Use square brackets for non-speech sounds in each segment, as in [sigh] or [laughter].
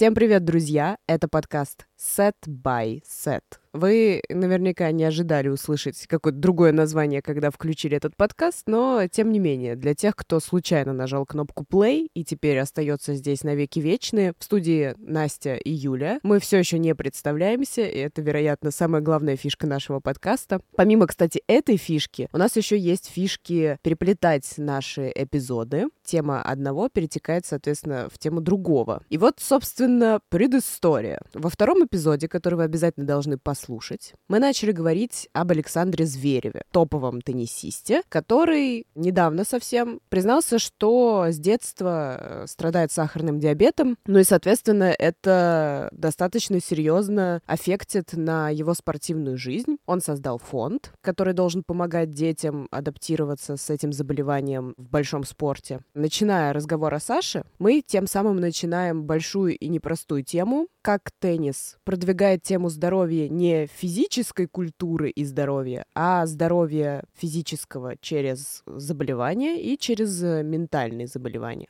Всем привет, друзья! Это подкаст Set by Set. Вы наверняка не ожидали услышать какое-то другое название, когда включили этот подкаст, но тем не менее, для тех, кто случайно нажал кнопку play и теперь остается здесь навеки вечные, в студии Настя и Юля. Мы все еще не представляемся, и это, вероятно, самая главная фишка нашего подкаста. Помимо, кстати, этой фишки, у нас еще есть фишки переплетать наши эпизоды. Тема одного перетекает, соответственно, в тему другого. И вот, собственно, предыстория. Во втором эпизоде, который вы обязательно должны послушать, мы начали говорить об Александре Звереве, топовом теннисисте, который недавно совсем признался, что с детства э, страдает сахарным диабетом, ну и, соответственно, это достаточно серьезно аффектит на его спортивную жизнь. Он создал фонд, который должен помогать детям адаптироваться с этим заболеванием в большом спорте. Начиная разговор о Саше, мы тем самым начинаем большую и непростую тему, как теннис продвигает тему здоровья не физической культуры и здоровья, а здоровья физического через заболевания и через э, ментальные заболевания.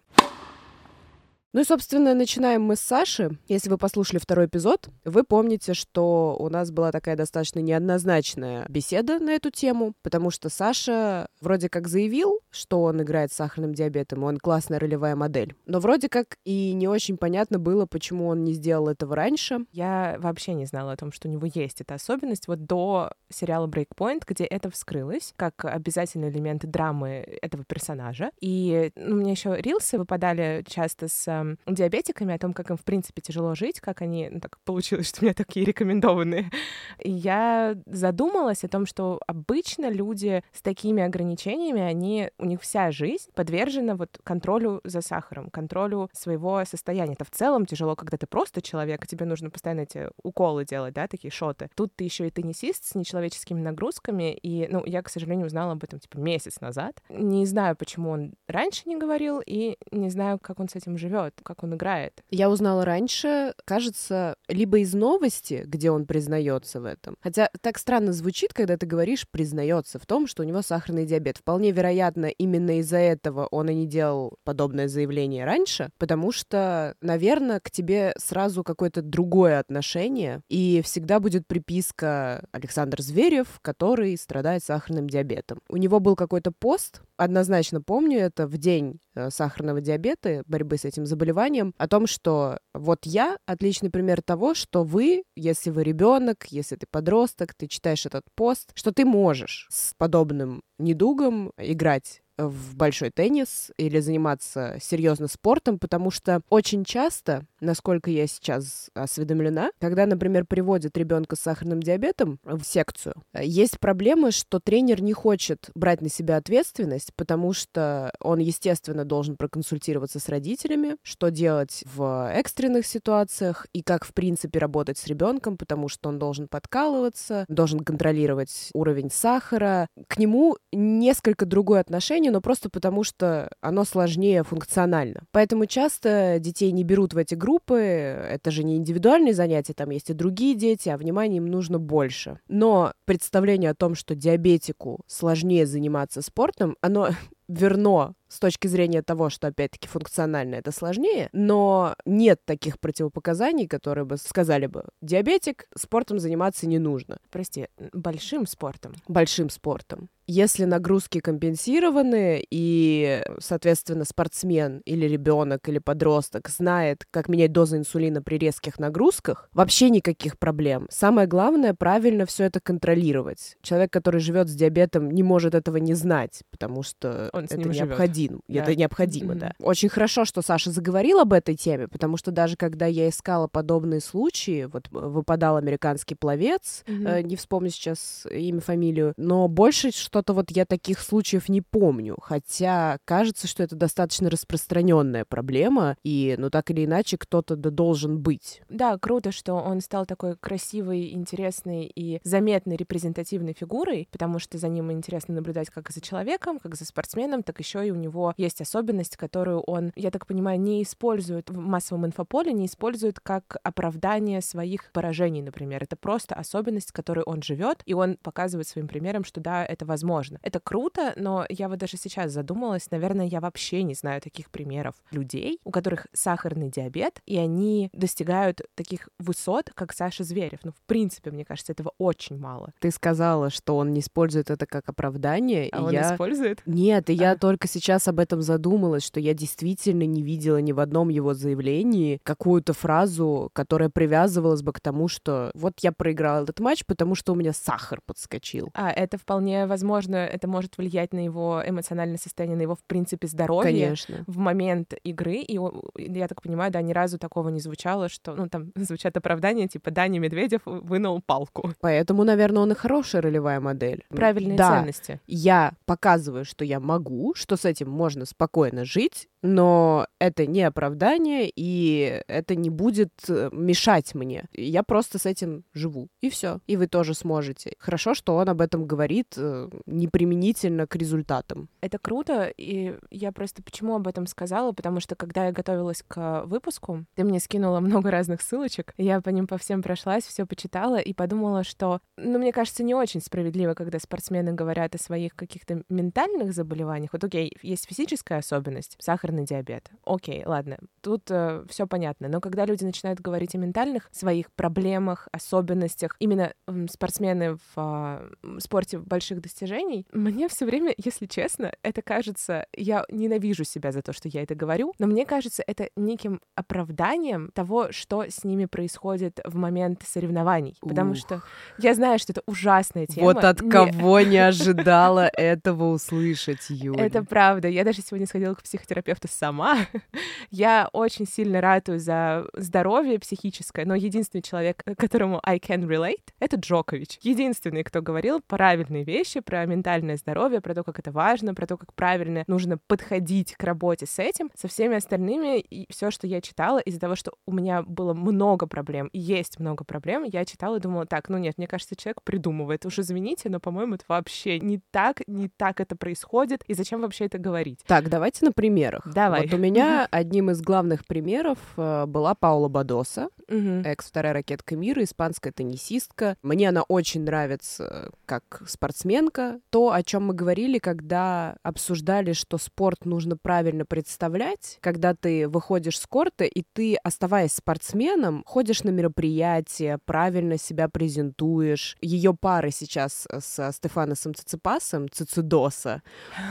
Ну и, собственно, начинаем мы с Саши. Если вы послушали второй эпизод, вы помните, что у нас была такая достаточно неоднозначная беседа на эту тему, потому что Саша вроде как заявил, что он играет с сахарным диабетом, и он классная ролевая модель. Но вроде как и не очень понятно было, почему он не сделал этого раньше. Я вообще не знала о том, что у него есть эта особенность вот до сериала Breakpoint, где это вскрылось как обязательный элемент драмы этого персонажа. И ну, мне еще рилсы выпадали часто с диабетиками, о том, как им, в принципе, тяжело жить, как они... Ну, так получилось, [laughs] что у меня такие рекомендованные. И я задумалась о том, что обычно люди с такими ограничениями, они... У них вся жизнь подвержена вот контролю за сахаром, контролю своего состояния. Это в целом тяжело, когда ты просто человек, и тебе нужно постоянно эти уколы делать, да, такие шоты. Тут ты еще и теннисист с нечеловеческими нагрузками, и, ну, я, к сожалению, узнала об этом, типа, месяц назад. Не знаю, почему он раньше не говорил, и не знаю, как он с этим живет живет, как он играет. Я узнала раньше, кажется, либо из новости, где он признается в этом. Хотя так странно звучит, когда ты говоришь признается в том, что у него сахарный диабет. Вполне вероятно, именно из-за этого он и не делал подобное заявление раньше, потому что, наверное, к тебе сразу какое-то другое отношение, и всегда будет приписка Александр Зверев, который страдает сахарным диабетом. У него был какой-то пост, однозначно помню это, в день э, сахарного диабета, борьбы с этим заболеванием, о том, что вот я отличный пример того, что вы, если вы ребенок, если ты подросток, ты читаешь этот пост, что ты можешь с подобным недугом играть в большой теннис или заниматься серьезно спортом, потому что очень часто, насколько я сейчас осведомлена, когда, например, приводят ребенка с сахарным диабетом в секцию, есть проблемы, что тренер не хочет брать на себя ответственность, потому что он, естественно, должен проконсультироваться с родителями, что делать в экстренных ситуациях и как, в принципе, работать с ребенком, потому что он должен подкалываться, должен контролировать уровень сахара. К нему несколько другое отношение, но просто потому, что оно сложнее функционально. Поэтому часто детей не берут в эти группы, это же не индивидуальные занятия, там есть и другие дети, а внимания им нужно больше. Но представление о том, что диабетику сложнее заниматься спортом, оно [laughs] верно с точки зрения того, что, опять-таки, функционально это сложнее, но нет таких противопоказаний, которые бы сказали бы, диабетик, спортом заниматься не нужно. Прости, большим спортом? Большим спортом. Если нагрузки компенсированы, и, соответственно, спортсмен или ребенок или подросток знает, как менять дозу инсулина при резких нагрузках, вообще никаких проблем. Самое главное правильно все это контролировать. Человек, который живет с диабетом, не может этого не знать, потому что Он это необходимо один. Да. Это необходимо, mm-hmm. да. Очень хорошо, что Саша заговорил об этой теме, потому что даже когда я искала подобные случаи, вот выпадал американский пловец, mm-hmm. э, не вспомню сейчас имя, фамилию, но больше что-то вот я таких случаев не помню, хотя кажется, что это достаточно распространенная проблема, и, ну, так или иначе, кто-то да должен быть. Да, круто, что он стал такой красивой, интересной и заметной репрезентативной фигурой, потому что за ним интересно наблюдать как за человеком, как за спортсменом, спортсменом, так еще и у него есть особенность, которую он, я так понимаю, не использует в массовом инфополе, не использует как оправдание своих поражений, например. Это просто особенность, которой он живет, и он показывает своим примером, что да, это возможно. Это круто, но я вот даже сейчас задумалась, наверное, я вообще не знаю таких примеров людей, у которых сахарный диабет, и они достигают таких высот, как Саша Зверев. Ну, в принципе, мне кажется, этого очень мало. Ты сказала, что он не использует это как оправдание. А и он я... использует? Нет, и я только сейчас об этом задумалась, что я действительно не видела ни в одном его заявлении какую-то фразу, которая привязывалась бы к тому, что вот я проиграл этот матч, потому что у меня сахар подскочил. А, это вполне возможно, это может влиять на его эмоциональное состояние, на его, в принципе, здоровье. Конечно. в момент игры, и я так понимаю, да, ни разу такого не звучало, что, ну, там [laughs] звучат оправдания, типа, Даня Медведев вынул палку. Поэтому, наверное, он и хорошая ролевая модель. Правильные да, ценности. я показываю, что я могу, что с этим можно спокойно жить, но это не оправдание, и это не будет э, мешать мне. Я просто с этим живу, и все. И вы тоже сможете. Хорошо, что он об этом говорит э, неприменительно к результатам. Это круто, и я просто почему об этом сказала, потому что когда я готовилась к выпуску, ты мне скинула много разных ссылочек, я по ним по всем прошлась, все почитала и подумала, что, ну, мне кажется, не очень справедливо, когда спортсмены говорят о своих каких-то ментальных заболеваниях. Вот, окей, есть физическая особенность, сахарный диабет. Окей, ладно, тут все понятно. Но когда люди начинают говорить о ментальных своих проблемах, особенностях, именно м, спортсмены в м, спорте больших достижений, мне все время, если честно, это кажется, я ненавижу себя за то, что я это говорю, но мне кажется, это неким оправданием того, что с ними происходит в момент соревнований. Потому Ух. что я знаю, что это ужасная тема. Вот от Не- кого не ожидала этого услышать, Юля. Это правда. Я даже сегодня сходила к психотерапевту сама. [laughs] Я очень сильно ратую за здоровье психическое, но единственный человек, к которому I can relate, это Джокович. Единственный, кто говорил правильные вещи про ментальное здоровье, про то, как это важно, про то, как правильно нужно подходить к работе с этим. Со всеми остальными, и все, что я читала, из-за того, что у меня было много проблем, и есть много проблем, я читала и думала, так, ну нет, мне кажется, человек придумывает. Уж извините, но, по-моему, это вообще не так, не так это происходит, и зачем вообще это говорить? Так, давайте на примерах. Давай. Вот у меня одним из главных примеров э, была Паула Бадоса, экс-вторая ракетка мира, испанская теннисистка. Мне она очень нравится как спортсменка. То, о чем мы говорили, когда обсуждали, что спорт нужно правильно представлять, когда ты выходишь с корта, и ты, оставаясь спортсменом, ходишь на мероприятия, правильно себя презентуешь. Ее пары сейчас со Стефаносом Циципасом, Цицидоса,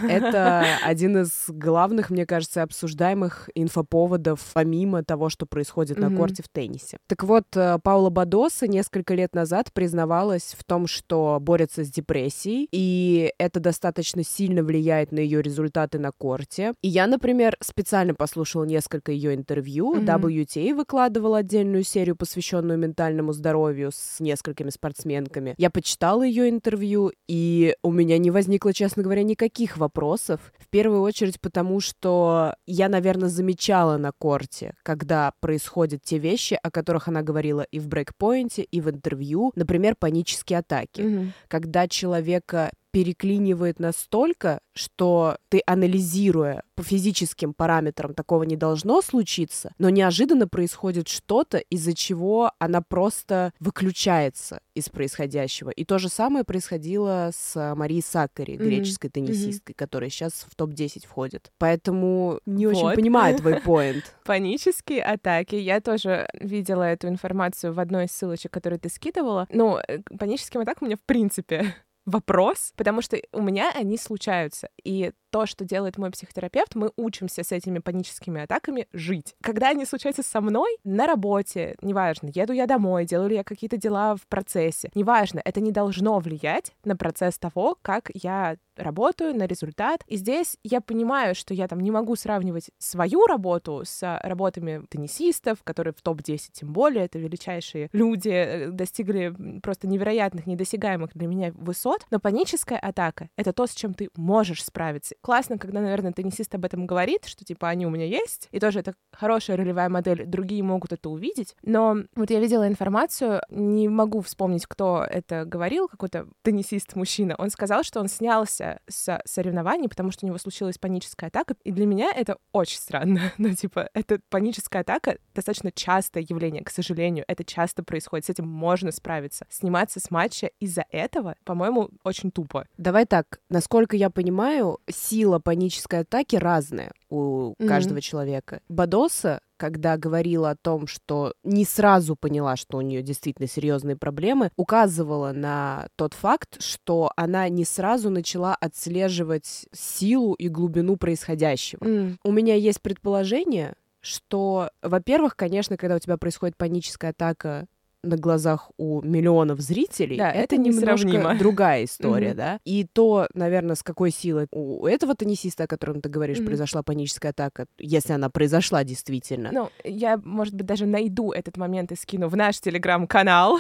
[laughs] это один из главных, мне кажется, обсуждаемых инфоповодов, помимо того, что происходит на Мгм. корте в теннисе. Так вот, э, Паула Бадоса несколько лет назад признавалась в том, что борется с депрессией, и это достаточно сильно влияет на ее результаты на корте. И я, например, специально послушала несколько ее интервью. Мгм. WTA выкладывала отдельную серию, посвященную ментальному здоровью с несколькими спортсменками. Я почитала ее интервью, и у меня не возникло, честно говоря, никаких вопросов. В первую очередь потому, что я, наверное, замечала на корте, когда происходят те вещи, о которых она говорила и в брейкпоинте, и в интервью, например, панические атаки Мгм. когда человека переклинивает настолько, что ты, анализируя по физическим параметрам, такого не должно случиться, но неожиданно происходит что-то, из-за чего она просто выключается из происходящего. И то же самое происходило с Марией Сакари, греческой теннисисткой, которая сейчас в топ-10 входит. Поэтому не очень Вот. понимаю твой [laughs] поинт. Панические атаки. Я тоже видела эту информацию в одной из ссылочек, которую ты скидывала. Ну, э, паническим атакам у меня, в принципе, вопрос, потому что у меня они случаются. И то, что делает мой психотерапевт, мы учимся с этими паническими атаками жить. Когда они случаются со мной на работе, неважно, еду я домой, делаю ли я какие-то дела в процессе, неважно, это не должно влиять на процесс того, как я работаю, на результат. И здесь я понимаю, что я там не могу сравнивать свою работу с работами теннисистов, которые в топ-10 тем более, это величайшие люди, э, достигли просто невероятных, недосягаемых для меня высот. Но паническая атака — это то, с чем ты можешь справиться. Классно, когда, наверное, теннисист об этом говорит, что, типа, они у меня есть, и тоже это хорошая ролевая модель, другие могут это увидеть. Но вот я видела информацию, не могу вспомнить, кто это говорил, какой-то теннисист-мужчина. Он сказал, что он снялся с соревнований, потому что у него случилась паническая атака, и для меня это очень странно. [laughs] ну, типа, это паническая атака достаточно частое явление, к сожалению, это часто происходит, с этим можно справиться. Сниматься с матча из-за этого, по-моему, очень тупо. Давай так, насколько я понимаю, сила панической атаки разная у mm-hmm. каждого человека. Бадоса когда говорила о том, что не сразу поняла, что у нее действительно серьезные проблемы, указывала на тот факт, что она не сразу начала отслеживать силу и глубину происходящего. Mm. У меня есть предположение, что, во-первых, конечно, когда у тебя происходит паническая атака на глазах у миллионов зрителей, да, это, это немножко другая история, mm-hmm. да. И то, наверное, с какой силой у этого теннисиста, о котором ты говоришь, mm-hmm. произошла паническая атака, если она произошла действительно. Ну, я, может быть, даже найду этот момент и скину в наш телеграм-канал.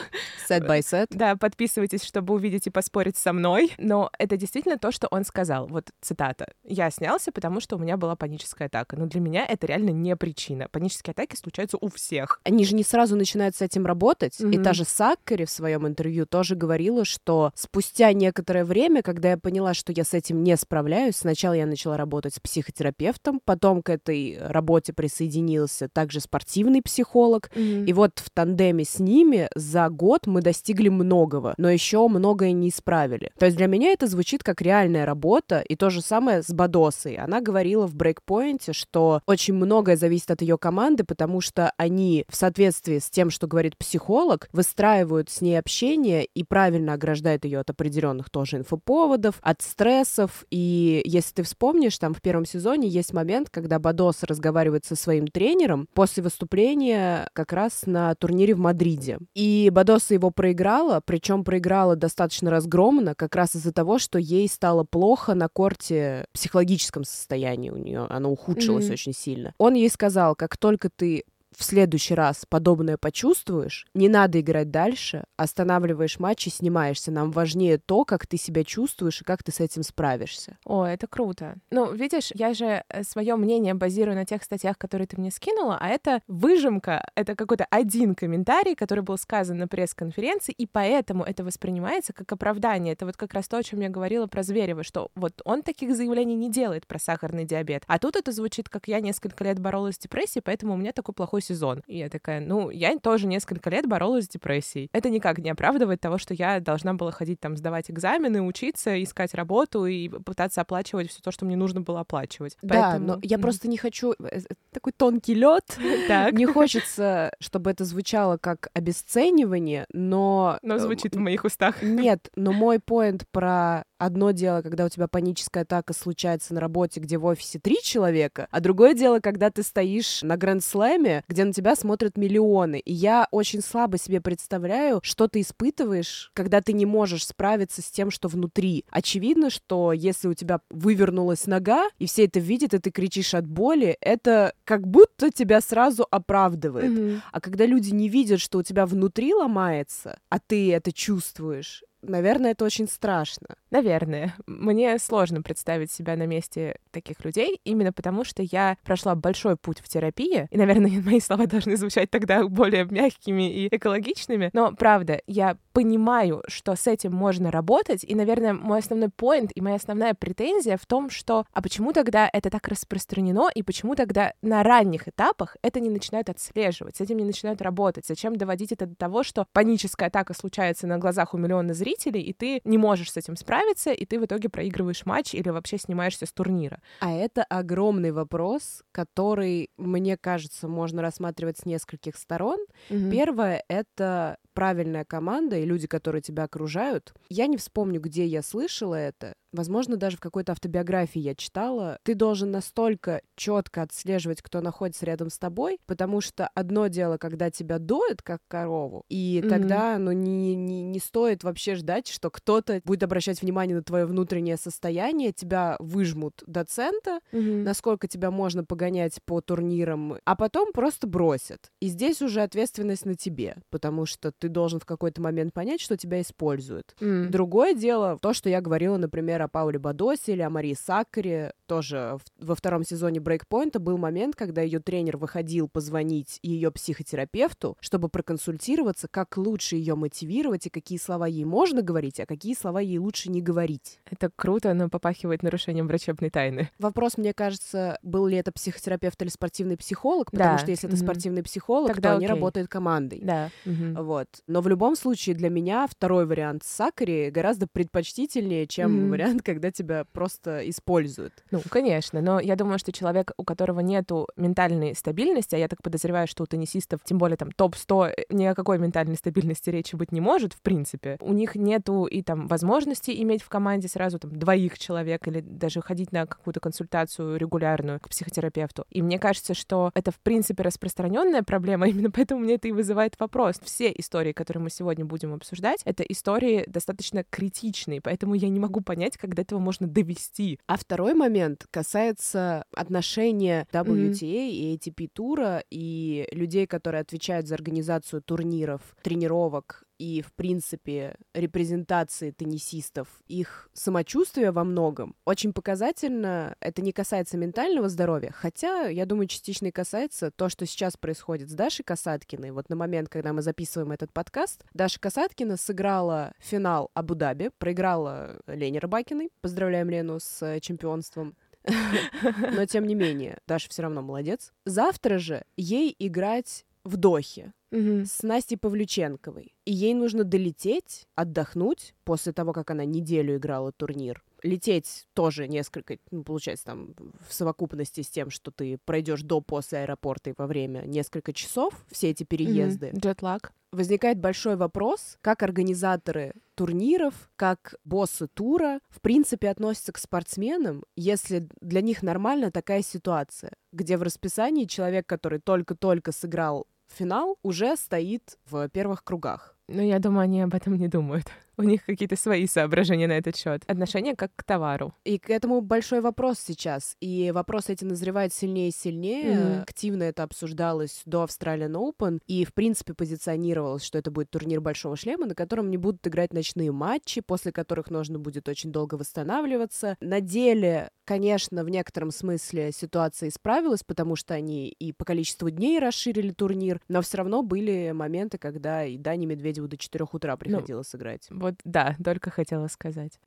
Set by set. Да, подписывайтесь, чтобы увидеть и поспорить со мной. Но это действительно то, что он сказал. Вот цитата. «Я снялся, потому что у меня была паническая атака». Но для меня это реально не причина. Панические атаки случаются у всех. Они же не сразу начинают с этим работать, работать. Mm-hmm. И та же Саккари в своем интервью тоже говорила, что спустя некоторое время, когда я поняла, что я с этим не справляюсь, сначала я начала работать с психотерапевтом, потом к этой работе присоединился также спортивный психолог. Mm-hmm. И вот в тандеме с ними за год мы достигли многого, но еще многое не исправили. То есть для меня это звучит как реальная работа, и то же самое с Бадосой. Она говорила в брейкпоинте, что очень многое зависит от ее команды, потому что они в соответствии с тем, что говорит психолог, психолог, выстраивают с ней общение и правильно ограждают ее от определенных тоже инфоповодов, от стрессов. И если ты вспомнишь, там в первом сезоне есть момент, когда Бадос разговаривает со своим тренером после выступления как раз на турнире в Мадриде. И Бадоса его проиграла, причем проиграла достаточно разгромно, как раз из-за того, что ей стало плохо на корте в психологическом состоянии у нее, оно ухудшилось mm-hmm. очень сильно. Он ей сказал, как только ты в следующий раз подобное почувствуешь, не надо играть дальше, останавливаешь матч и снимаешься. Нам важнее то, как ты себя чувствуешь и как ты с этим справишься. О, это круто. Ну, видишь, я же э, свое мнение базирую на тех статьях, которые ты мне скинула, а это выжимка, это какой-то один комментарий, который был сказан на пресс-конференции, и поэтому это воспринимается как оправдание. Это вот как раз то, о чем я говорила про Зверева, что вот он таких заявлений не делает про сахарный диабет. А тут это звучит, как я несколько лет боролась с депрессией, поэтому у меня такой плохой сезон. И я такая, ну, я тоже несколько лет боролась с депрессией. Это никак не оправдывает того, что я должна была ходить там сдавать экзамены, учиться, искать работу и пытаться оплачивать все то, что мне нужно было оплачивать. Да, Поэтому... но я просто не хочу э, э, такой тонкий лед. [laughs] Не хочется, чтобы это звучало как обесценивание, но... Но звучит в моих устах. Нет, но мой поинт про одно дело, когда у тебя паническая атака случается на работе, где в офисе три человека, а другое дело, когда ты стоишь на гранд-слэме, где на тебя смотрят миллионы. И я очень слабо себе представляю, что ты испытываешь, когда ты не можешь справиться с тем, что внутри. Очевидно, что если у тебя вывернулась нога, и все это видят, и ты кричишь от боли, это как будто тебя сразу оправдывает. Mm-hmm. А когда люди не видят, что у тебя внутри ломается, а ты это чувствуешь, Наверное, это очень страшно. Наверное. Мне сложно представить себя на месте таких людей, именно потому что я прошла большой путь в терапии, и, наверное, [laughs] мои слова должны звучать тогда более мягкими и экологичными, но, правда, я понимаю, что с этим можно работать, и, наверное, мой основной поинт и моя основная претензия в том, что а почему тогда это так распространено, и почему тогда на ранних этапах это не начинают отслеживать, с этим не начинают работать? Зачем доводить это до того, что паническая атака случается на глазах у миллиона зрителей, зрителей, и ты не можешь с этим справиться, и ты в итоге проигрываешь матч или вообще снимаешься с турнира. А это огромный вопрос, который, мне кажется, можно рассматривать с нескольких сторон. Mm-hmm. Первое — это правильная команда и люди, которые тебя окружают. Я не вспомню, где я слышала это. Возможно, даже в какой-то автобиографии я читала. Ты должен настолько четко отслеживать, кто находится рядом с тобой, потому что одно дело, когда тебя доят как корову, и mm-hmm. тогда, ну, не, не, не стоит вообще ждать, что кто-то будет обращать внимание на твое внутреннее состояние, тебя выжмут до цента, mm-hmm. насколько тебя можно погонять по турнирам, а потом просто бросят. И здесь уже ответственность на тебе, потому что ты должен в какой-то момент понять, что тебя используют. Mm. Другое дело, то, что я говорила, например, например, о Пауле Бадосе или о Марии Сакаре. Тоже во втором сезоне Брейкпоинта был момент, когда ее тренер выходил позвонить ее психотерапевту, чтобы проконсультироваться, как лучше ее мотивировать и какие слова ей можно говорить, а какие слова ей лучше не говорить. Это круто, но попахивает нарушением врачебной тайны. Вопрос, мне кажется, был ли это психотерапевт или спортивный психолог, потому да. что если mm-hmm. это спортивный психолог, Тогда то окей. они работают командой. Да. Mm-hmm. Вот. Но в любом случае для меня второй вариант с Сакари гораздо предпочтительнее, чем mm-hmm. вариант, когда тебя просто используют. Ну, конечно, но я думаю, что человек, у которого нету ментальной стабильности, а я так подозреваю, что у теннисистов, тем более там топ-100, э, ни о какой ментальной стабильности речи быть не может, в принципе. У них нету и там возможности иметь в команде сразу там двоих человек или даже ходить на какую-то консультацию регулярную к психотерапевту. И мне кажется, что это в принципе распространенная проблема, [laughs] именно поэтому мне это и вызывает вопрос. Все истории, которые мы сегодня будем обсуждать, это истории достаточно критичные, поэтому я не могу понять, до этого можно довести. А второй момент касается отношения WTA mm-hmm. и ATP тура и людей, которые отвечают за организацию турниров, тренировок и, в принципе, репрезентации теннисистов, их самочувствие во многом очень показательно. Это не касается ментального здоровья, хотя, я думаю, частично и касается то, что сейчас происходит с Дашей Касаткиной. Вот на момент, когда мы записываем этот подкаст, Даша Касаткина сыграла финал Абу-Даби, проиграла Лене Рыбакиной. Поздравляем Лену с чемпионством. [laughs] Но, тем не менее, Даша все равно молодец. Завтра же ей играть в Дохе угу. с Настей Павлюченковой. И ей нужно долететь, отдохнуть после того, как она неделю играла турнир. Лететь тоже несколько, ну, получается, там в совокупности с тем, что ты пройдешь до, после аэропорта и во время несколько часов, все эти переезды. Джетлаг. Возникает большой вопрос, как организаторы турниров, как боссы тура, в принципе, относятся к спортсменам, если для них нормальна такая ситуация, где в расписании человек, который только-только сыграл финал уже стоит в первых кругах. Ну, я думаю, они об этом не думают. У них какие-то свои соображения на этот счет. Отношение как к товару. И к этому большой вопрос сейчас. И вопрос эти назревает сильнее и сильнее. Mm-hmm. Активно это обсуждалось до Australian Open. И, в принципе, позиционировалось, что это будет турнир Большого Шлема, на котором не будут играть ночные матчи, после которых нужно будет очень долго восстанавливаться. На деле, конечно, в некотором смысле ситуация исправилась, потому что они и по количеству дней расширили турнир, но все равно были моменты, когда и Дани Медведеву до 4 утра ну, приходилось ну, играть. Вот да, только хотела сказать.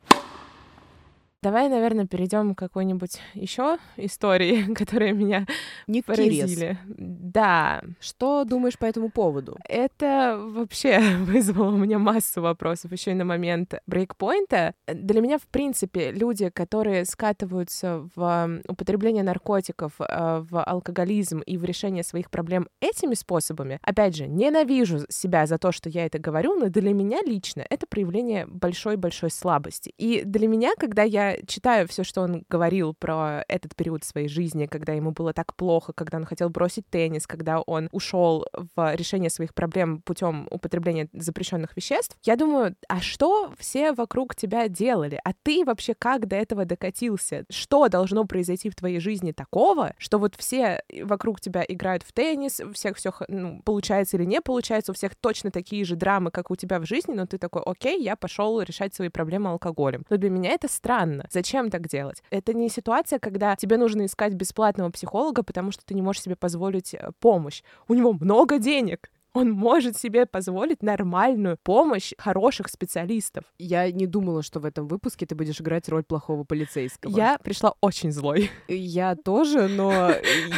Давай, наверное, перейдем к какой-нибудь еще истории, [laughs] которые меня Не поразили. Да. Что думаешь по этому поводу? Это вообще [laughs] вызвало у меня массу вопросов еще и на момент брейкпоинта. Для меня, в принципе, люди, которые скатываются в употребление наркотиков, э, в алкоголизм и в решение своих проблем этими способами, опять же, ненавижу себя за то, что я это говорю, но для меня лично это проявление большой-большой слабости. И для меня, когда я читаю все, что он говорил про этот период своей жизни, когда ему было так плохо, когда он хотел бросить теннис, когда он ушел в решение своих проблем путем употребления запрещенных веществ, я думаю, а что все вокруг тебя делали? А ты вообще как до этого докатился? Что должно произойти в твоей жизни такого, что вот все вокруг тебя играют в теннис, у всех все ну, получается или не получается, у всех точно такие же драмы, как у тебя в жизни, но ты такой, окей, я пошел решать свои проблемы алкоголем. Но для меня это странно странно. Зачем так делать? Это не ситуация, когда тебе нужно искать бесплатного психолога, потому что ты не можешь себе позволить э, помощь. У него много денег он может себе позволить нормальную помощь хороших специалистов. Я не думала, что в этом выпуске ты будешь играть роль плохого полицейского. Я пришла очень злой. [laughs] Я тоже, но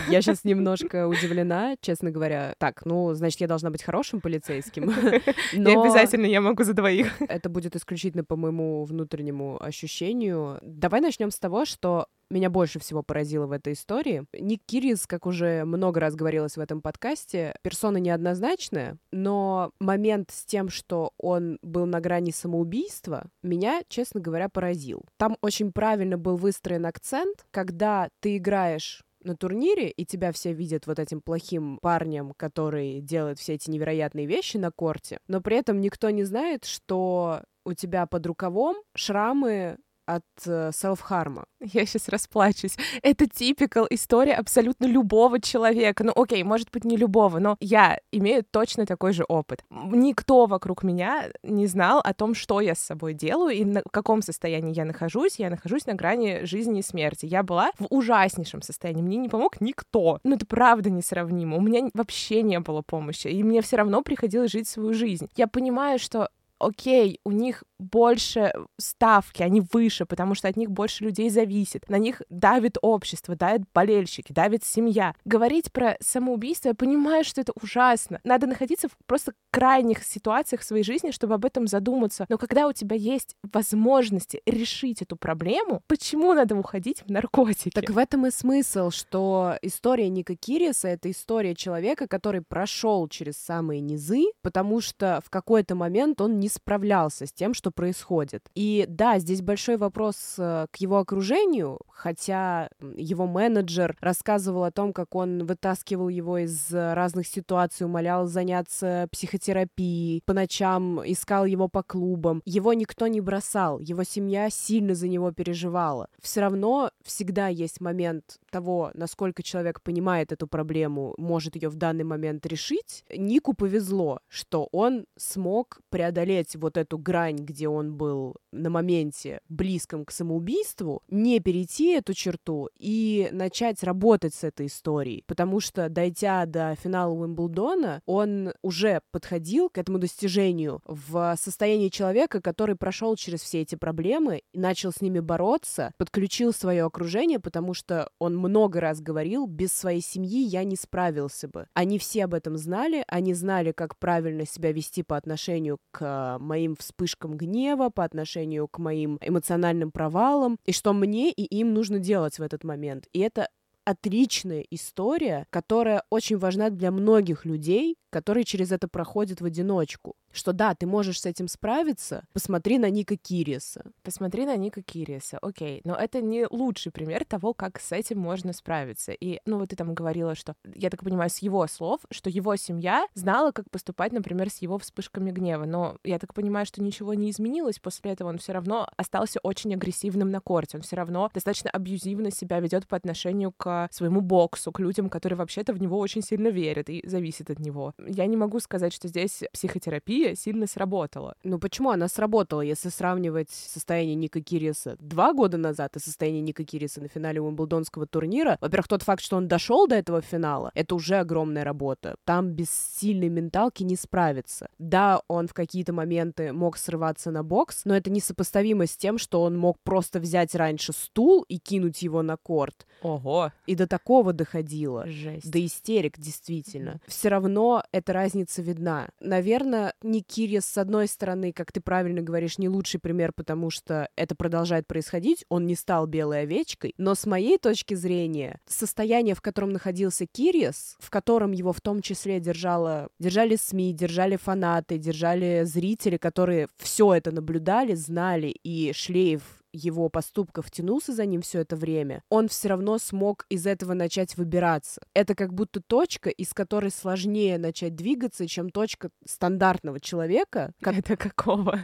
я сейчас немножко удивлена, честно говоря. Так, ну, значит, я должна быть хорошим полицейским. [laughs] Но... Не обязательно я могу за двоих. Это будет исключительно по моему внутреннему ощущению. Давай начнем с того, что меня больше всего поразило в этой истории. Ник Кирис, как уже много раз говорилось в этом подкасте, персона неоднозначная, но момент с тем, что он был на грани самоубийства, меня, честно говоря, поразил. Там очень правильно был выстроен акцент, когда ты играешь на турнире, и тебя все видят вот этим плохим парнем, который делает все эти невероятные вещи на корте, но при этом никто не знает, что у тебя под рукавом шрамы от э, селф-харма. Я сейчас расплачусь. Это типикал история абсолютно любого человека. Ну, окей, может быть, не любого, но я имею точно такой же опыт. Никто вокруг меня не знал о том, что я с собой делаю и на каком состоянии я нахожусь. Я нахожусь на грани жизни и смерти. Я была в ужаснейшем состоянии. Мне не помог никто. Ну, это правда несравнимо. У меня вообще не было помощи. И мне все равно приходилось жить свою жизнь. Я понимаю, что окей, у них больше ставки, они выше, потому что от них больше людей зависит. На них давит общество, давят болельщики, давит семья. Говорить про самоубийство, я понимаю, что это ужасно. Надо находиться в просто крайних ситуациях в своей жизни, чтобы об этом задуматься. Но когда у тебя есть возможности решить эту проблему, почему надо уходить в наркотики? Так в этом и смысл, что история Ника Кириса — это история человека, который прошел через самые низы, потому что в какой-то момент он не справлялся с тем, что происходит. И да, здесь большой вопрос э, к его окружению, хотя его менеджер рассказывал о том, как он вытаскивал его из разных ситуаций, умолял заняться психотерапией, по ночам искал его по клубам. Его никто не бросал, его семья сильно за него переживала. Все равно всегда есть момент того, насколько человек понимает эту проблему, может ее в данный момент решить. Нику повезло, что он смог преодолеть вот эту грань, где он был на моменте близком к самоубийству, не перейти эту черту и начать работать с этой историей. Потому что, дойдя до финала Уимблдона, он уже подходил к этому достижению в состоянии человека, который прошел через все эти проблемы и начал с ними бороться, подключил свое окружение, потому что он много раз говорил, без своей семьи я не справился бы. Они все об этом знали, они знали, как правильно себя вести по отношению моим вспышкам гнева, по отношению к моим эмоциональным провалам, и что мне и им нужно делать в этот момент. И это отличная история, которая очень важна для многих людей, которые через это проходят в одиночку. Что да, ты можешь с этим справиться, посмотри на Ника Кириса. Посмотри на Ника Кириса, окей. Но это не лучший пример того, как с этим можно справиться. И, ну, вот ты там говорила, что, я так понимаю, с его слов, что его семья знала, как поступать, например, с его вспышками гнева. Но я так понимаю, что ничего не изменилось после этого. Он все равно остался очень агрессивным на корте. Он все равно достаточно абьюзивно себя ведет по отношению к своему боксу, к людям, которые вообще-то в него очень сильно верят и зависят от него я не могу сказать, что здесь психотерапия сильно сработала. Ну почему она сработала, если сравнивать состояние Ника Кириса два года назад и состояние Ника Кириса на финале Уимблдонского турнира? Во-первых, тот факт, что он дошел до этого финала, это уже огромная работа. Там без сильной менталки не справиться. Да, он в какие-то моменты мог срываться на бокс, но это несопоставимо с тем, что он мог просто взять раньше стул и кинуть его на корт. Ого! И до такого доходило. Жесть. До истерик, действительно. Mm-hmm. Все равно эта разница видна. Наверное, Никирис, с одной стороны, как ты правильно говоришь, не лучший пример, потому что это продолжает происходить, он не стал белой овечкой, но с моей точки зрения, состояние, в котором находился Кириес, в котором его в том числе держала, держали СМИ, держали фанаты, держали зрители, которые все это наблюдали, знали, и шлейф его поступков тянулся за ним все это время, он все равно смог из этого начать выбираться. Это как будто точка, из которой сложнее начать двигаться, чем точка стандартного человека. Как... [laughs] Это какого?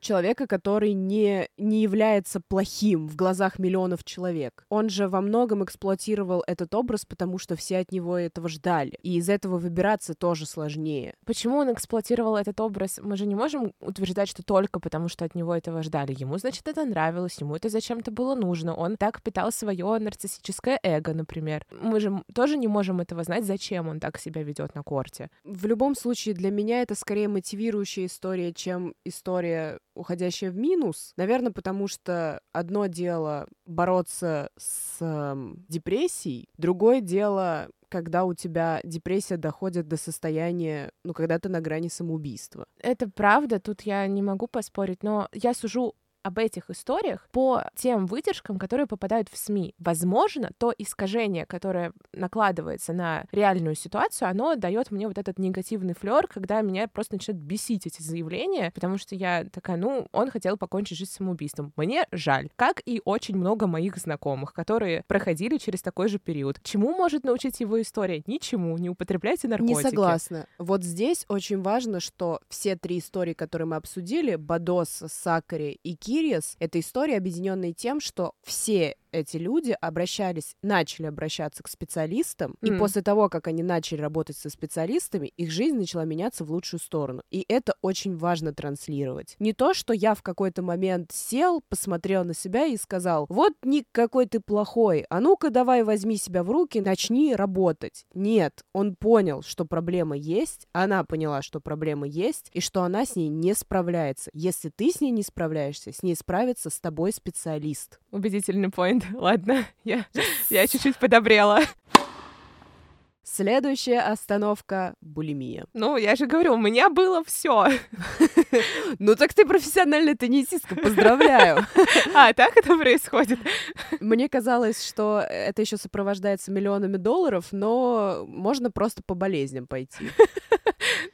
Человека, который не, не является плохим в глазах миллионов человек. Он же во многом эксплуатировал этот образ, потому что все от него этого ждали. И из этого выбираться тоже сложнее. Почему он эксплуатировал этот образ? Мы же не можем утверждать, что только потому, что от него этого ждали. Ему, значит, это нравилось нравилось, ему это зачем-то было нужно. Он так питал свое нарциссическое эго, например. Мы же тоже не можем этого знать, зачем он так себя ведет на корте. В любом случае, для меня это скорее мотивирующая история, чем история, уходящая в минус. Наверное, потому что одно дело бороться с э, депрессией, другое дело когда у тебя депрессия доходит до состояния, ну, когда ты на грани самоубийства. Это правда, тут я не могу поспорить, но я сужу об этих историях по тем выдержкам, которые попадают в СМИ. Возможно, то искажение, которое накладывается на реальную ситуацию, оно дает мне вот этот негативный флер, когда меня просто начинают бесить эти заявления, потому что я такая, ну, он хотел покончить жизнь самоубийством. Мне жаль. Как и очень много моих знакомых, которые проходили через такой же период. Чему может научить его история? Ничему. Не употребляйте наркотики. Не согласна. Вот здесь очень важно, что все три истории, которые мы обсудили, Бадос, Сакари и Кириас — это история, объединенная тем, что все эти люди обращались, начали обращаться к специалистам, mm. и после того, как они начали работать со специалистами, их жизнь начала меняться в лучшую сторону. И это очень важно транслировать. Не то, что я в какой-то момент сел, посмотрел на себя и сказал, вот, Ник, какой ты плохой, а ну-ка давай возьми себя в руки, начни работать. Нет, он понял, что проблема есть, она поняла, что проблема есть, и что она с ней не справляется. Если ты с ней не справляешься, с ней справится с тобой специалист. Убедительный поинт. [laughs] Ладно, я, я чуть-чуть подобрела. Следующая остановка — булимия. Ну, я же говорю, у меня было все. [laughs] Ну так ты профессиональная теннисистка, поздравляю. [laughs] А, так это происходит? Мне казалось, что это еще сопровождается миллионами долларов, но можно просто по болезням пойти.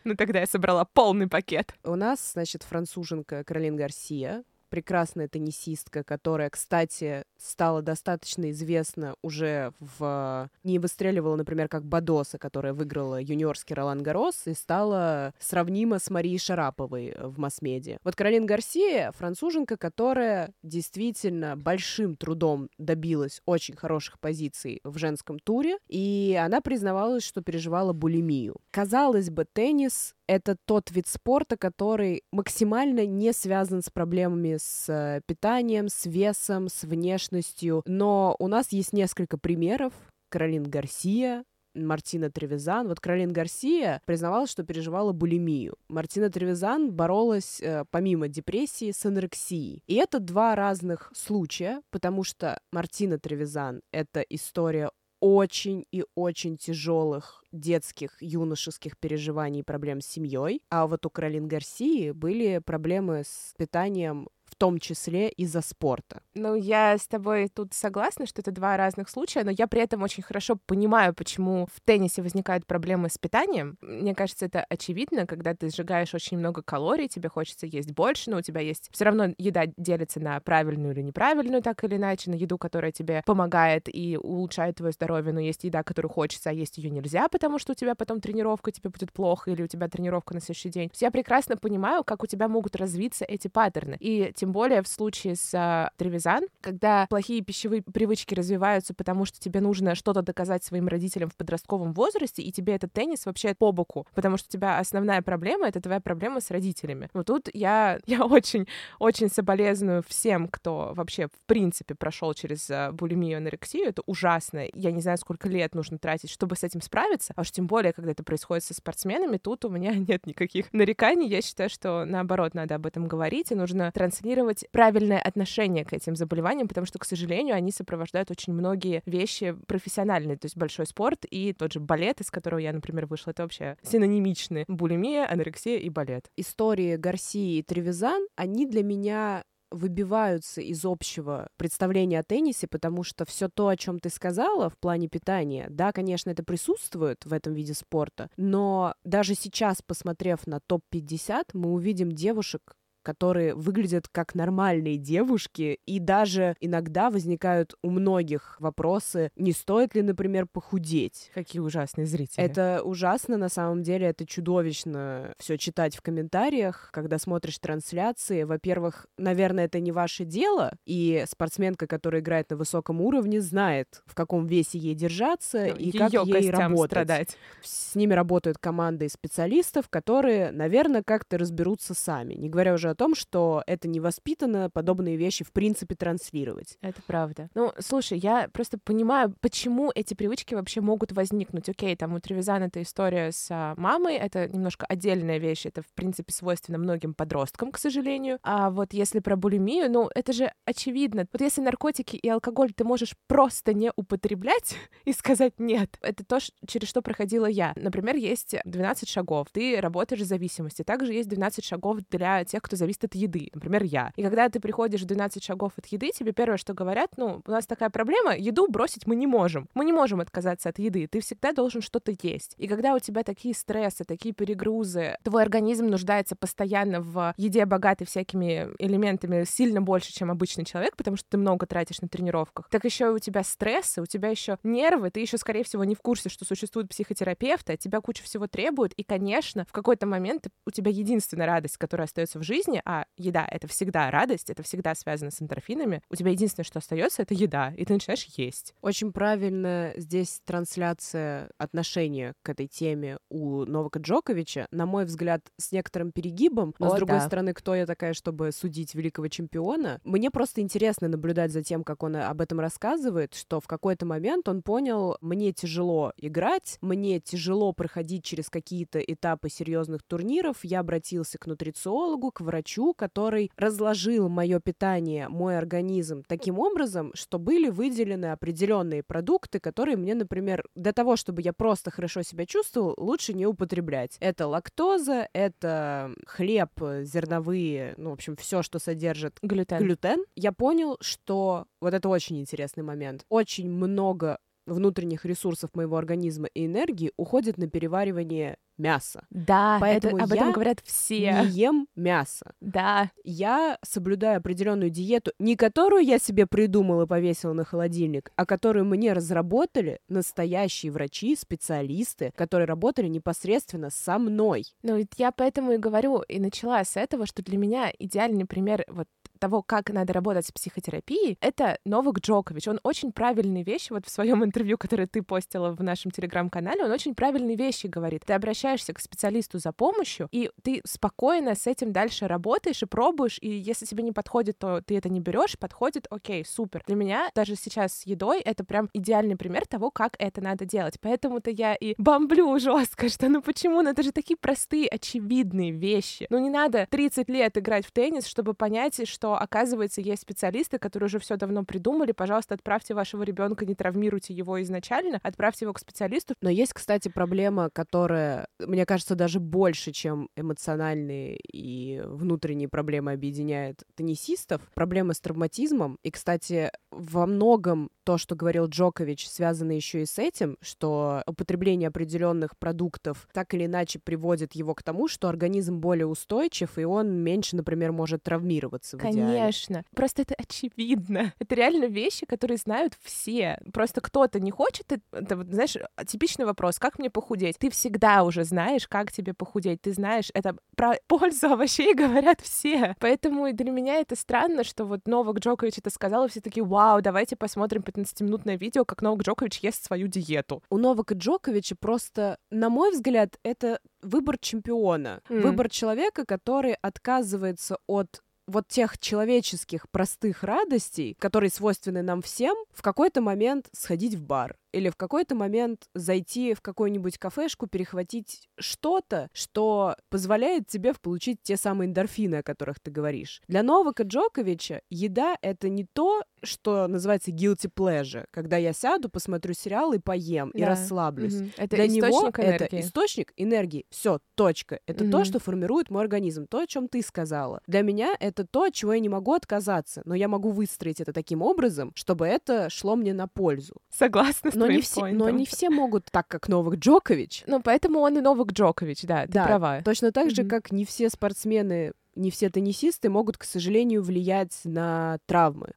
Ну тогда я собрала полный пакет. У нас, значит, француженка Каролин Гарсия, прекрасная теннисистка, которая, кстати, стала достаточно известна уже в... Не выстреливала, например, как Бадоса, которая выиграла юниорский Ролан Гарос и стала сравнима с Марией Шараповой в масс-медиа. Вот Каролин Гарсия — француженка, которая действительно большим трудом добилась очень хороших позиций в женском туре, и она признавалась, что переживала булимию. Казалось бы, теннис это тот вид спорта, который максимально не связан с проблемами с э, питанием, с весом, с внешностью. Но у нас есть несколько примеров. Каролин Гарсия, Мартина Тревизан. Вот Каролин Гарсия признавалась, что переживала булимию. Мартина Тревизан боролась э, помимо депрессии с анорексией. И это два разных случая, потому что Мартина Тревизан — это история очень и очень тяжелых детских, юношеских переживаний и проблем с семьей. А вот у Каролин Гарсии были проблемы с питанием в том числе из-за спорта. Ну, я с тобой тут согласна, что это два разных случая, но я при этом очень хорошо понимаю, почему в теннисе возникают проблемы с питанием. Мне кажется, это очевидно, когда ты сжигаешь очень много калорий, тебе хочется есть больше, но у тебя есть все равно еда делится на правильную или неправильную, так или иначе, на еду, которая тебе помогает и улучшает твое здоровье, но есть еда, которую хочется, а есть ее нельзя, потому что у тебя потом тренировка, тебе будет плохо, или у тебя тренировка на следующий день. я прекрасно понимаю, как у тебя могут развиться эти паттерны. И тем более в случае с э, Тревизан, когда плохие пищевые привычки развиваются, потому что тебе нужно что-то доказать своим родителям в подростковом возрасте, и тебе этот теннис вообще по боку, потому что у тебя основная проблема — это твоя проблема с родителями. Вот тут я, я очень, очень соболезную всем, кто вообще в принципе прошел через э, булимию и анорексию. Это ужасно. Я не знаю, сколько лет нужно тратить, чтобы с этим справиться, а уж тем более, когда это происходит со спортсменами, тут у меня [laughs] нет никаких нареканий. Я считаю, что наоборот, надо об этом говорить, и нужно транслировать транслировать правильное отношение к этим заболеваниям, потому что, к сожалению, они сопровождают очень многие вещи профессиональные, то есть большой спорт и тот же балет, из которого я, например, вышла, это вообще синонимичны. Булимия, анорексия и балет. Истории Гарсии и Тревизан, они для меня выбиваются из общего представления о теннисе, потому что все то, о чем ты сказала в плане питания, да, конечно, это присутствует в этом виде спорта, но даже сейчас, посмотрев на топ-50, мы увидим девушек, которые выглядят как нормальные девушки, и даже иногда возникают у многих вопросы, не стоит ли, например, похудеть. Какие ужасные зрители. Это ужасно, на самом деле, это чудовищно все читать в комментариях, когда смотришь трансляции. Во-первых, наверное, это не ваше дело, и спортсменка, которая играет на высоком уровне, знает, в каком весе ей держаться ну, и как ей работать. Страдать. С ними работают команды специалистов, которые, наверное, как-то разберутся сами, не говоря уже о том, что это невоспитанно подобные вещи в принципе транслировать. Это правда. Ну, слушай, я просто понимаю, почему эти привычки вообще могут возникнуть. Окей, там у Тревизана эта история с а, мамой, это немножко отдельная вещь, это, в принципе, свойственно многим подросткам, к сожалению. А вот если про булимию, ну, это же очевидно. Вот если наркотики и алкоголь ты можешь просто не употреблять [laughs] и сказать нет, это то, через что проходила я. Например, есть 12 шагов, ты работаешь в зависимости. Также есть 12 шагов для тех, кто зависит от еды, например, я. И когда ты приходишь в 12 шагов от еды, тебе первое, что говорят, ну, у нас такая проблема, еду бросить мы не можем. Мы не можем отказаться от еды, ты всегда должен что-то есть. И когда у тебя такие стрессы, такие перегрузы, твой организм нуждается постоянно в еде, богатой всякими элементами, сильно больше, чем обычный человек, потому что ты много тратишь на тренировках. Так еще у тебя стрессы, у тебя еще нервы, ты еще, скорее всего, не в курсе, что существуют психотерапевты, от тебя куча всего требует, и, конечно, в какой-то момент у тебя единственная радость, которая остается в жизни, уровне, а еда — это всегда радость, это всегда связано с эндорфинами, у тебя единственное, что остается, это еда, и ты начинаешь есть. Очень правильно здесь трансляция отношения к этой теме у Новака Джоковича, на мой взгляд, с некоторым перегибом, но, О, с другой да. стороны, кто я такая, чтобы судить великого чемпиона? Мне просто интересно наблюдать за тем, как он об этом рассказывает, что в какой-то момент он понял, мне тяжело играть, мне тяжело проходить через какие-то этапы серьезных турниров, я обратился к нутрициологу, к врачу, который разложил мое питание, мой организм таким образом, что были выделены определенные продукты, которые мне, например, для того, чтобы я просто хорошо себя чувствовал, лучше не употреблять. Это лактоза, это хлеб, э, зерновые, ну, в общем, все, что содержит Глютен. глютен. Я понял, что вот это очень интересный момент. Очень много внутренних ресурсов моего организма и энергии уходит на переваривание мяса. Да, Поэтому это- об этом говорят все. Не ем мясо. Да, Я соблюдаю определенную диету, не которую я себе придумал и повесил на холодильник, а которую мне разработали настоящие врачи, специалисты, которые работали непосредственно со мной. Ну, ведь я поэтому и говорю, и начала с этого, что для меня идеальный пример вот того, как надо работать с психотерапией, это Новак Джокович. Он очень правильные вещи, вот в своем интервью, которое ты постила в нашем телеграм-канале, он очень правильные вещи говорит. Ты обращаешься к специалисту за помощью, и ты спокойно с этим дальше работаешь и пробуешь, и если тебе не подходит, то ты это не берешь, подходит, окей, супер. Для меня даже сейчас с едой это прям идеальный пример того, как это надо делать. Поэтому-то я и бомблю жестко, что ну почему, ну это же такие простые, очевидные вещи. Ну не надо 30 лет играть в теннис, чтобы понять, что, оказывается, есть специалисты, которые уже все давно придумали. Пожалуйста, отправьте вашего ребенка, не травмируйте его изначально, отправьте его к специалисту. Но есть, кстати, проблема, которая, мне кажется, даже больше, чем эмоциональные и внутренние проблемы объединяет теннисистов. Проблемы с травматизмом. И, кстати, во многом то, что говорил Джокович, связано еще и с этим, что употребление определенных продуктов так или иначе приводит его к тому, что организм более устойчив, и он меньше, например, может травмироваться в идеале. Конечно. Просто это очевидно. Это реально вещи, которые знают все. Просто кто-то не хочет. Это, вот, знаешь, типичный вопрос. Как мне похудеть? Ты всегда уже знаешь, как тебе похудеть. Ты знаешь, это про пользу [laughs] овощей говорят все. Поэтому для меня это странно, что вот Новак Джокович это сказал, и все такие, вау, давайте посмотрим 15-минутное видео, как Новак Джокович ест свою диету. У Новака Джоковича просто, на мой взгляд, это выбор чемпиона. М. Выбор человека, который отказывается от вот тех человеческих простых радостей, которые свойственны нам всем, в какой-то момент сходить в бар или в какой-то момент зайти в какую-нибудь кафешку, перехватить что-то, что позволяет тебе получить те самые эндорфины, о которых ты говоришь. Для Новака Джоковича еда — это не то, что называется guilty pleasure, когда я сяду, посмотрю сериал и поем, и Да. расслаблюсь. Мгм. Это Для него энергии. это источник энергии. Все, точка. Это то, Мгм. что формирует мой организм, то, о чем ты сказала. Для меня это то, от чего я не могу отказаться, но я могу выстроить это таким образом, чтобы это шло мне на пользу. Согласна с Но не, твоим все, но не все могут так, как Новак Джокович. Ну, поэтому он и Новак Джокович, да, ты Да, права. Точно так же, Мгм. как не все спортсмены, не все теннисисты могут, к сожалению, влиять на травмы.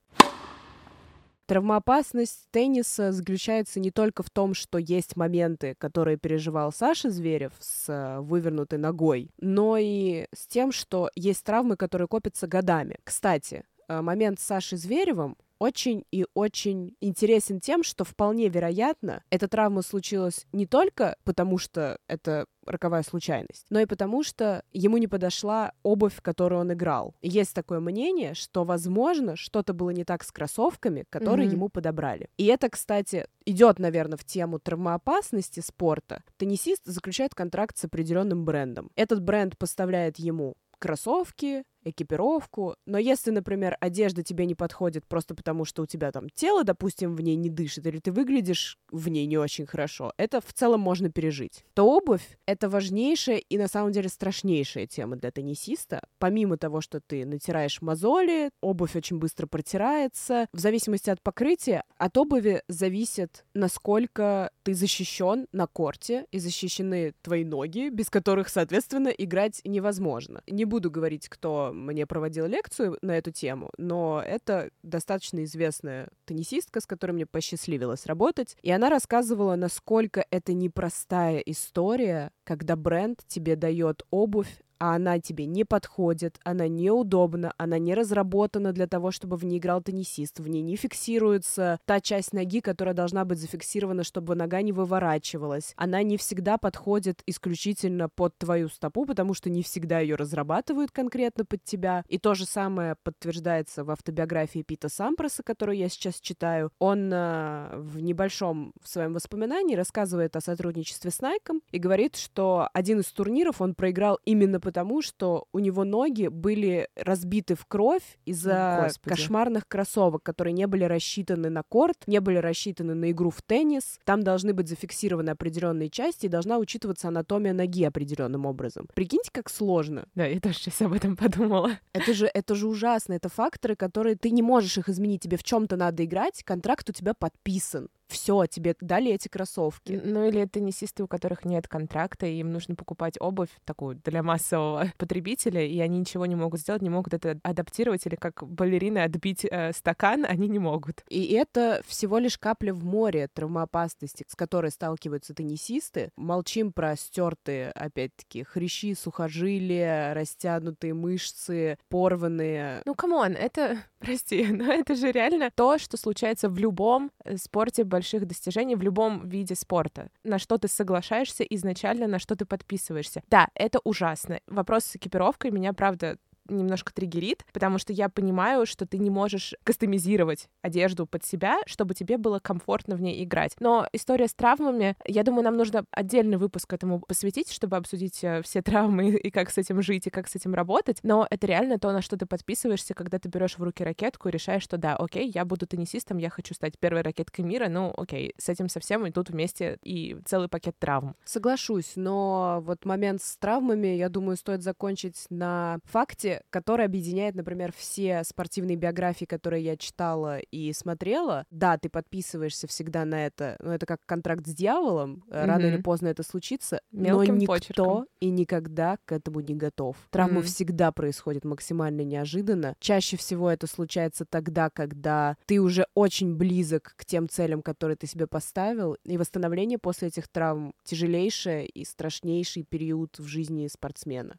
Травмоопасность тенниса заключается не только в том, что есть моменты, которые переживал Саша Зверев с э, вывернутой ногой, но и с тем, что есть травмы, которые копятся годами. Кстати, э, момент с Сашей Зверевым очень и очень интересен тем, что вполне вероятно, эта травма случилась не только потому, что это роковая случайность, но и потому, что ему не подошла обувь, в которой он играл. Есть такое мнение, что, возможно, что-то было не так с кроссовками, которые Мгм. ему подобрали. И это, кстати, идет, наверное, в тему травмоопасности спорта. Теннисист заключает контракт с определенным брендом. Этот бренд поставляет ему кроссовки, экипировку. Но если, например, одежда тебе не подходит просто потому, что у тебя там тело, допустим, в ней не дышит, или ты выглядишь в ней не очень хорошо, это в целом можно пережить. То обувь — это важнейшая и, на самом деле, страшнейшая тема для теннисиста. Помимо того, что ты натираешь мозоли, обувь очень быстро протирается. В зависимости от покрытия, от обуви зависит, насколько ты защищен на корте и защищены твои ноги, без которых, соответственно, играть невозможно. Не буду говорить, кто мне проводил лекцию на эту тему, но это достаточно известная теннисистка, с которой мне посчастливилось работать, и она рассказывала, насколько это непростая история, когда бренд тебе дает обувь, а она тебе не подходит, она неудобна, она не разработана для того, чтобы в ней играл теннисист, в ней не фиксируется та часть ноги, которая должна быть зафиксирована, чтобы нога не выворачивалась. Она не всегда подходит исключительно под твою стопу, потому что не всегда ее разрабатывают конкретно под тебя. И то же самое подтверждается в автобиографии Пита Сампроса, которую я сейчас читаю. Он э, в небольшом в своем воспоминании рассказывает о сотрудничестве с Найком и говорит, что один из турниров он проиграл именно потому, что у него ноги были разбиты в кровь из-за кошмарных кроссовок, которые не были рассчитаны на корт, не были рассчитаны на игру в теннис. Там должны быть зафиксированы определенные части и должна учитываться анатомия ноги определенным образом. Прикиньте, как сложно. Да, я тоже сейчас об этом подумала. Это же, это же ужасно. Это факторы, которые ты не можешь их изменить. Тебе в чем-то надо играть, контракт у тебя подписан все, тебе дали эти кроссовки. Ну или теннисисты, у которых нет контракта, и им нужно покупать обувь такую для массового [laughs] потребителя, и они ничего не могут сделать, не могут это адаптировать, или как балерины отбить э, стакан, они не могут. И это всего лишь капля в море травмоопасности, с которой сталкиваются теннисисты. Молчим про стертые, опять-таки, хрящи, сухожилия, растянутые мышцы, порванные. Ну, come on, это, [laughs] прости, [laughs] но это же реально то, что случается в любом э, спорте больших достижений в любом виде спорта. На что ты соглашаешься изначально, на что ты подписываешься. Да, это ужасно. Вопрос с экипировкой меня, правда, немножко триггерит, потому что я понимаю, что ты не можешь кастомизировать одежду под себя, чтобы тебе было комфортно в ней играть. Но история с травмами, я думаю, нам нужно отдельный выпуск этому посвятить, чтобы обсудить э, все травмы [laughs] и как с этим жить, и как с этим работать. Но это реально то, на что ты подписываешься, когда ты берешь в руки ракетку и решаешь, что да, окей, я буду теннисистом, я хочу стать первой ракеткой мира, ну окей, с этим совсем идут вместе и целый пакет травм. Соглашусь, но вот момент с травмами, я думаю, стоит закончить на факте, который объединяет, например, все спортивные биографии, которые я читала и смотрела. Да, ты подписываешься всегда на это, но это как контракт с дьяволом. Mm-hmm. Рано или поздно это случится, Мелким но никто почерком. и никогда к этому не готов. Травмы mm-hmm. всегда происходят максимально неожиданно. Чаще всего это случается тогда, когда ты уже очень близок к тем целям, которые ты себе поставил, и восстановление после этих травм тяжелейшее и страшнейший период в жизни спортсмена.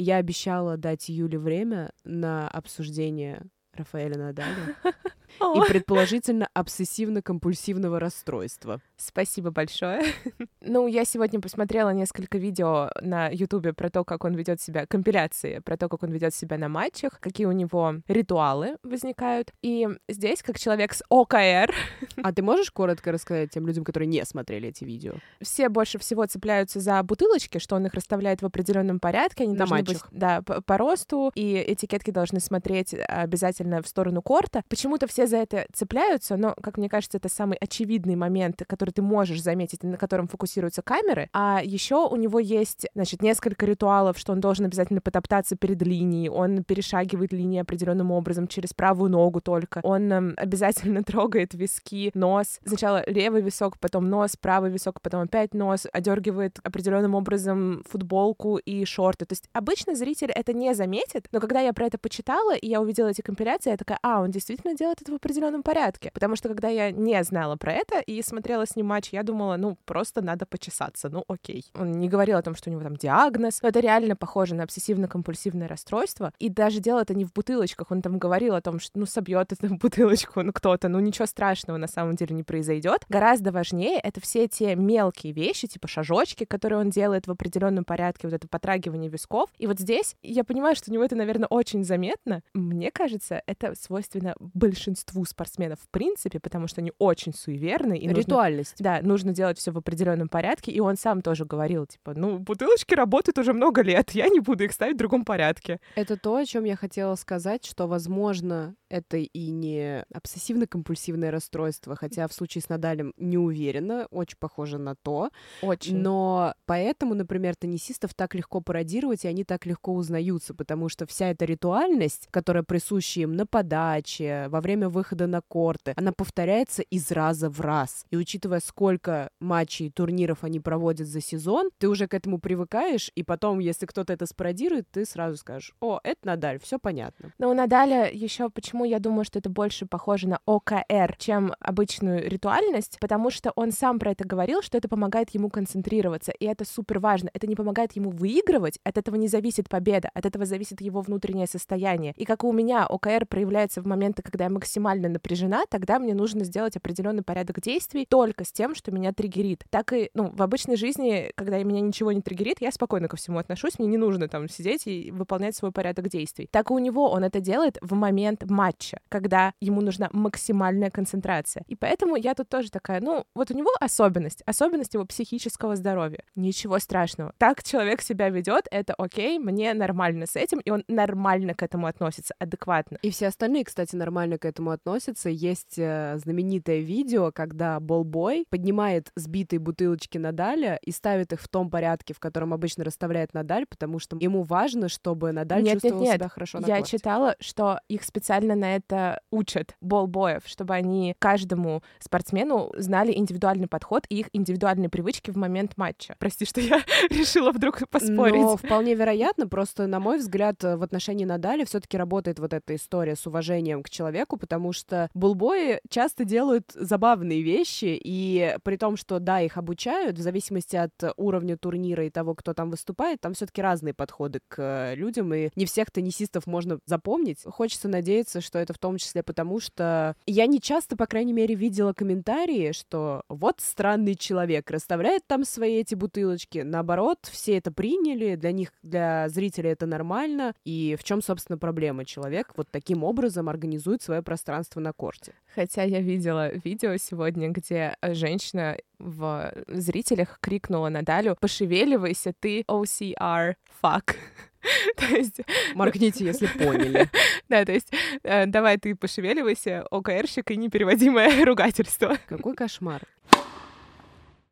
Я обещала дать Юле время на обсуждение Рафаэля Надаля. [laughs] и предположительно обсессивно-компульсивного расстройства. Спасибо большое. [laughs] ну, я сегодня посмотрела несколько видео на Ютубе про то, как он ведет себя, компиляции, про то, как он ведет себя на матчах, какие у него ритуалы возникают. И здесь, как человек с ОКР... [laughs] а ты можешь коротко рассказать тем людям, которые не смотрели эти видео? Все больше всего цепляются за бутылочки, что он их расставляет в определенном порядке. Они на должны матчах. быть да, по, по росту, и этикетки должны смотреть обязательно в сторону корта. Почему-то все за это цепляются, но, как мне кажется, это самый очевидный момент, который ты можешь заметить, на котором фокусируются камеры. А еще у него есть, значит, несколько ритуалов, что он должен обязательно потоптаться перед линией, он перешагивает линии определенным образом через правую ногу только, он эм, [laughs] обязательно трогает виски, нос, сначала левый висок, потом нос, правый висок, потом опять нос, одергивает определенным образом футболку и шорты. То есть обычно зритель это не заметит, но когда я про это почитала, и я увидела эти компиляции, я такая, а, он действительно делает это в определенном порядке. Потому что когда я не знала про это и смотрела с ним матч, я думала, ну, просто надо почесаться, ну, окей. Он не говорил о том, что у него там диагноз, но это реально похоже на обсессивно-компульсивное расстройство. И даже дело это не в бутылочках, он там говорил о том, что, ну, собьет эту бутылочку, ну, кто-то, ну, ничего страшного на самом деле не произойдет. Гораздо важнее это все те мелкие вещи, типа шажочки, которые он делает в определенном порядке, вот это потрагивание висков. И вот здесь я понимаю, что у него это, наверное, очень заметно. Мне кажется, это свойственно большинству большинству спортсменов в принципе, потому что они очень суеверны. И Ритуальность. Нужно, да, нужно делать все в определенном порядке. И он сам тоже говорил, типа, ну, бутылочки работают уже много лет, я не буду их ставить в другом порядке. Это то, о чем я хотела сказать, что, возможно, это и не обсессивно-компульсивное расстройство, хотя в случае с Надалем не уверена, очень похоже на то. Очень. Но поэтому, например, теннисистов так легко пародировать, и они так легко узнаются, потому что вся эта ритуальность, которая присуща им на подаче, во время выхода на корты, она повторяется из раза в раз. И учитывая сколько матчей турниров они проводят за сезон, ты уже к этому привыкаешь, и потом, если кто-то это спародирует, ты сразу скажешь, о, это Надаль, все понятно. Но у Надаля еще почему я думаю, что это больше похоже на ОКР, чем обычную ритуальность, потому что он сам про это говорил, что это помогает ему концентрироваться, и это супер важно. Это не помогает ему выигрывать, от этого не зависит победа, от этого зависит его внутреннее состояние. И как у меня ОКР проявляется в моменты, когда я максимально напряжена, тогда мне нужно сделать определенный порядок действий только с тем, что меня триггерит. Так и, ну, в обычной жизни, когда меня ничего не триггерит, я спокойно ко всему отношусь, мне не нужно там сидеть и выполнять свой порядок действий. Так и у него он это делает в момент матча, когда ему нужна максимальная концентрация. И поэтому я тут тоже такая, ну, вот у него особенность, особенность его психического здоровья. Ничего страшного. Так человек себя ведет, это окей, мне нормально с этим, и он нормально к этому относится, адекватно. И все остальные, кстати, нормально к этому относятся. Есть э, знаменитое видео, когда Болбой поднимает сбитые бутылочки Надаля и ставит их в том порядке, в котором обычно расставляет Надаль, потому что ему важно, чтобы Надаль нет, чувствовал нет, нет. себя хорошо на Я корте. читала, что их специально на это учат болбоев, чтобы они каждому спортсмену знали индивидуальный подход и их индивидуальные привычки в момент матча. Прости, что я [laughs] решила вдруг поспорить. Но вполне вероятно, просто, на мой взгляд, в отношении Надаля все таки работает вот эта история с уважением к человеку, потому что булбои часто делают забавные вещи, и при том, что, да, их обучают, в зависимости от уровня турнира и того, кто там выступает, там все таки разные подходы к людям, и не всех теннисистов можно запомнить. Хочется надеяться, что это в том числе потому, что я не часто, по крайней мере, видела комментарии, что вот странный человек расставляет там свои эти бутылочки. Наоборот, все это приняли, для них, для зрителей это нормально. И в чем, собственно, проблема? Человек вот таким образом организует свое пространство на корте. Хотя я видела видео сегодня, где женщина в зрителях крикнула Надалю «Пошевеливайся, ты OCR, fuck». [laughs] то есть... Моргните, если [laughs] поняли. Да, то есть э, давай ты пошевеливайся, ОКРщик и непереводимое [laughs] ругательство. Какой кошмар.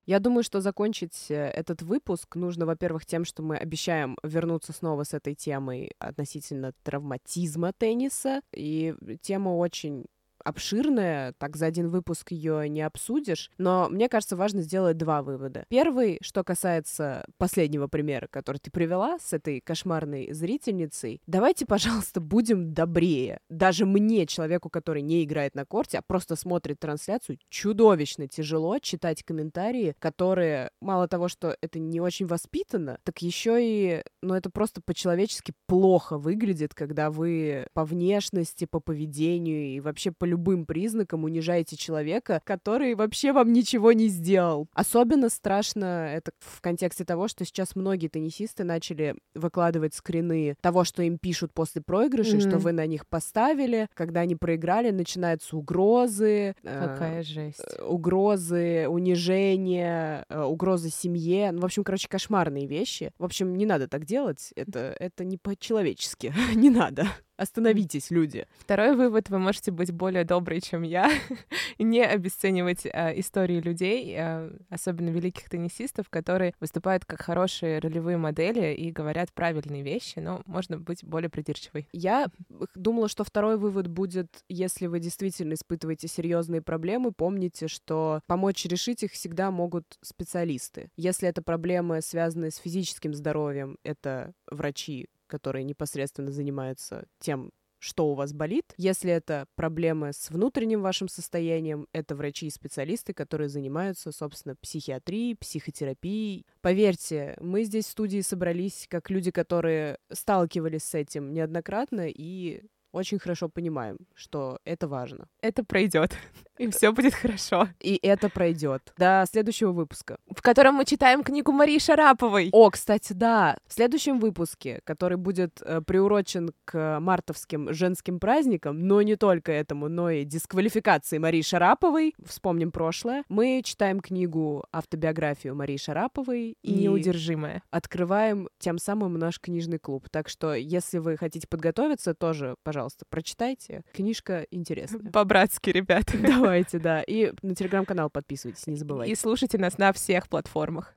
Я думаю, что закончить э, этот выпуск нужно, во-первых, тем, что мы обещаем вернуться снова с этой темой относительно травматизма тенниса. И тема очень обширная, так за один выпуск ее не обсудишь, но мне кажется, важно сделать два вывода. Первый, что касается последнего примера, который ты привела с этой кошмарной зрительницей, давайте, пожалуйста, будем добрее. Даже мне, человеку, который не играет на корте, а просто смотрит трансляцию, чудовищно тяжело читать комментарии, которые, мало того, что это не очень воспитано, так еще и, ну, это просто по-человечески плохо выглядит, когда вы по внешности, по поведению и вообще по любым признакам унижаете человека, который вообще вам ничего не сделал. Особенно страшно это в контексте того, что сейчас многие теннисисты начали выкладывать скрины того, что им пишут после проигрыша, mm-hmm. что вы на них поставили. Когда они проиграли, начинаются угрозы. Какая э, жесть. Угрозы, унижение, э, угрозы семье. Ну, в общем, короче, кошмарные вещи. В общем, не надо так делать. Это, это не по-человечески. [laughs] не надо. Остановитесь, люди. Второй вывод, вы можете быть более доброй, чем я, [laughs] не обесценивать э, истории людей, э, особенно великих теннисистов, которые выступают как хорошие ролевые модели и говорят правильные вещи, но можно быть более придирчивой. Я думала, что второй вывод будет, если вы действительно испытываете серьезные проблемы, помните, что помочь решить их всегда могут специалисты. Если это проблемы, связанные с физическим здоровьем, это врачи, которые непосредственно занимаются тем, что у вас болит. Если это проблемы с внутренним вашим состоянием, это врачи и специалисты, которые занимаются, собственно, психиатрией, психотерапией. Поверьте, мы здесь в студии собрались как люди, которые сталкивались с этим неоднократно и очень хорошо понимаем, что это важно. Это пройдет, [laughs] и все будет хорошо. И это пройдет. До следующего выпуска. В котором мы читаем книгу Марии Шараповой. О, кстати, да. В следующем выпуске, который будет э, приурочен к мартовским женским праздникам, но не только этому, но и дисквалификации Марии Шараповой, вспомним прошлое, мы читаем книгу автобиографию Марии Шараповой и неудержимая. Открываем тем самым наш книжный клуб. Так что, если вы хотите подготовиться, тоже, пожалуйста, пожалуйста, прочитайте. Книжка интересная. По-братски, ребята. Давайте, да. И на телеграм-канал подписывайтесь, не забывайте. И слушайте нас на всех платформах.